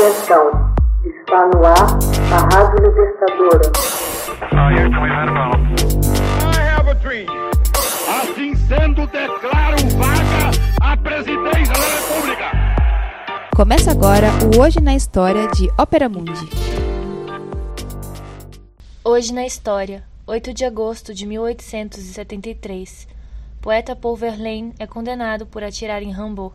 Atenção, está no ar a Rádio Libertadora. Assim sendo, declaro vaga a presidência da República. Começa agora o Hoje na História de Ópera Mundi. Hoje na História, 8 de agosto de 1873, poeta Paul Verlaine é condenado por atirar em Rimbaud.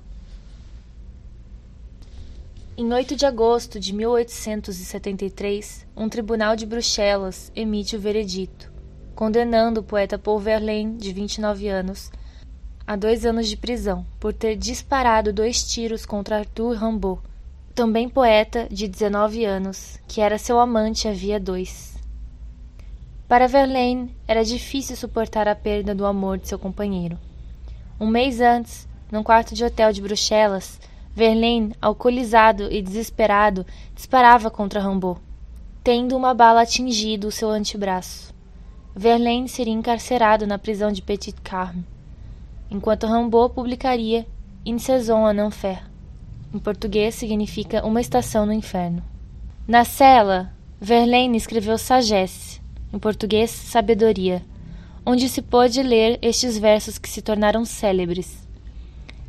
Em 8 de agosto de 1873, um tribunal de Bruxelas emite o veredito, condenando o poeta Paul Verlaine, de 29 anos, a dois anos de prisão por ter disparado dois tiros contra Arthur Rimbaud, também poeta de 19 anos, que era seu amante havia dois. Para Verlaine, era difícil suportar a perda do amor de seu companheiro. Um mês antes, num quarto de hotel de Bruxelas, Verlaine, alcoolizado e desesperado, disparava contra Rimbaud, tendo uma bala atingido o seu antebraço. Verlaine seria encarcerado na prisão de Petit Carme, enquanto Rimbaud publicaria Une saison en enfer. Em português significa Uma estação no inferno. Na cela, Verlaine escreveu Sagesse, em português Sabedoria, onde se pôde ler estes versos que se tornaram célebres.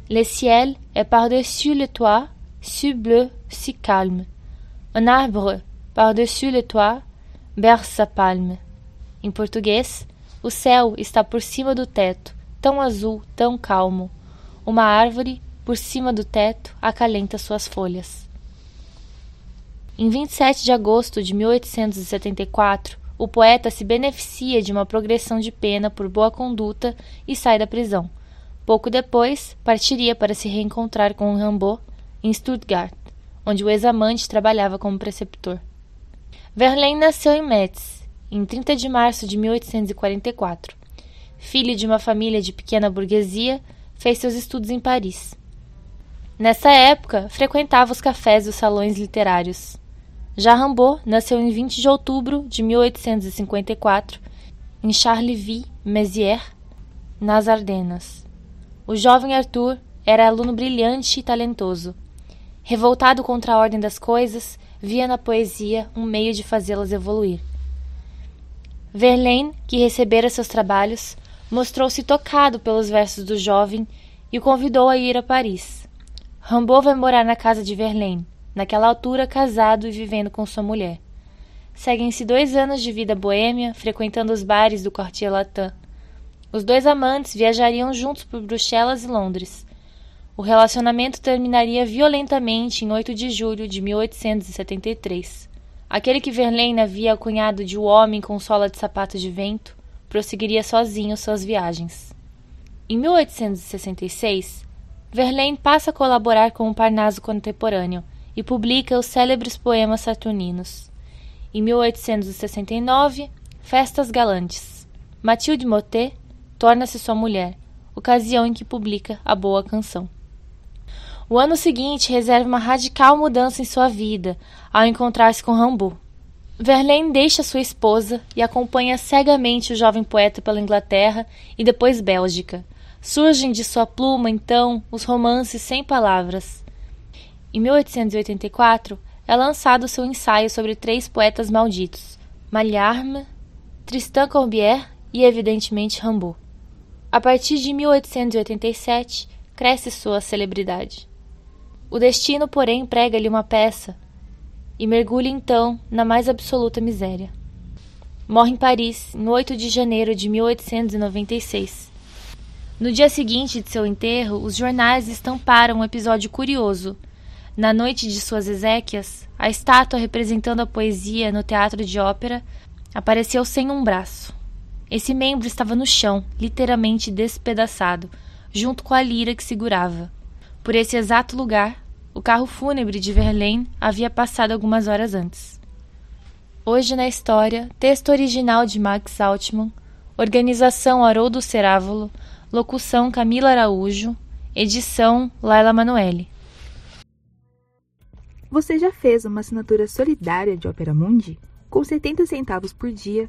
Le ciel est par-dessus le toit, si bleu, si calme. Un arbre par-dessus le toit berce sa palme. Em português, o céu está por cima do teto, tão azul, tão calmo. Uma árvore, por cima do teto, acalenta suas folhas. Em 27 de agosto de 1874, o poeta se beneficia de uma progressão de pena por boa conduta e sai da prisão. Pouco depois, partiria para se reencontrar com Rimbaud em Stuttgart, onde o ex-amante trabalhava como preceptor. Verlaine nasceu em Metz, em 30 de março de 1844. Filho de uma família de pequena burguesia, fez seus estudos em Paris. Nessa época, frequentava os cafés e os salões literários. Já Rimbaud nasceu em 20 de outubro de 1854, em Charleville-Mézières, nas Ardenas. O jovem Arthur era aluno brilhante e talentoso. Revoltado contra a ordem das coisas, via na poesia um meio de fazê-las evoluir. Verlaine, que recebera seus trabalhos, mostrou-se tocado pelos versos do jovem e o convidou a ir a Paris. Rimbaud vai morar na casa de Verlaine, naquela altura casado e vivendo com sua mulher. Seguem-se dois anos de vida boêmia, frequentando os bares do Quartier Latin, os dois amantes viajariam juntos por Bruxelas e Londres. O relacionamento terminaria violentamente em 8 de julho de 1873. Aquele que Verlaine havia cunhado de o homem com sola de sapato de vento prosseguiria sozinho suas viagens. Em 1866, Verlaine passa a colaborar com o Parnaso contemporâneo e publica os célebres poemas saturninos. Em 1869, Festas Galantes. Mathilde Motet torna-se sua mulher, ocasião em que publica a boa canção. O ano seguinte reserva uma radical mudança em sua vida ao encontrar-se com Rimbaud. Verlaine deixa sua esposa e acompanha cegamente o jovem poeta pela Inglaterra e depois Bélgica. Surgem de sua pluma, então, os romances sem palavras. Em 1884, é lançado seu ensaio sobre três poetas malditos: Mallarme, Tristan Corbière e, evidentemente, Rimbaud. A partir de 1887, cresce sua celebridade. O destino, porém, prega-lhe uma peça e mergulha então na mais absoluta miséria. Morre em Paris, no 8 de janeiro de 1896. No dia seguinte de seu enterro, os jornais estamparam um episódio curioso. Na noite de suas exéquias, a estátua representando a poesia no teatro de ópera apareceu sem um braço. Esse membro estava no chão, literalmente despedaçado, junto com a lira que segurava. Por esse exato lugar, o carro fúnebre de Verlaine havia passado algumas horas antes. Hoje na história, texto original de Max Altman, organização Haroldo Cerávolo, locução Camila Araújo, edição Laila Manoeli. Você já fez uma assinatura solidária de Opera Mundi? Com 70 centavos por dia,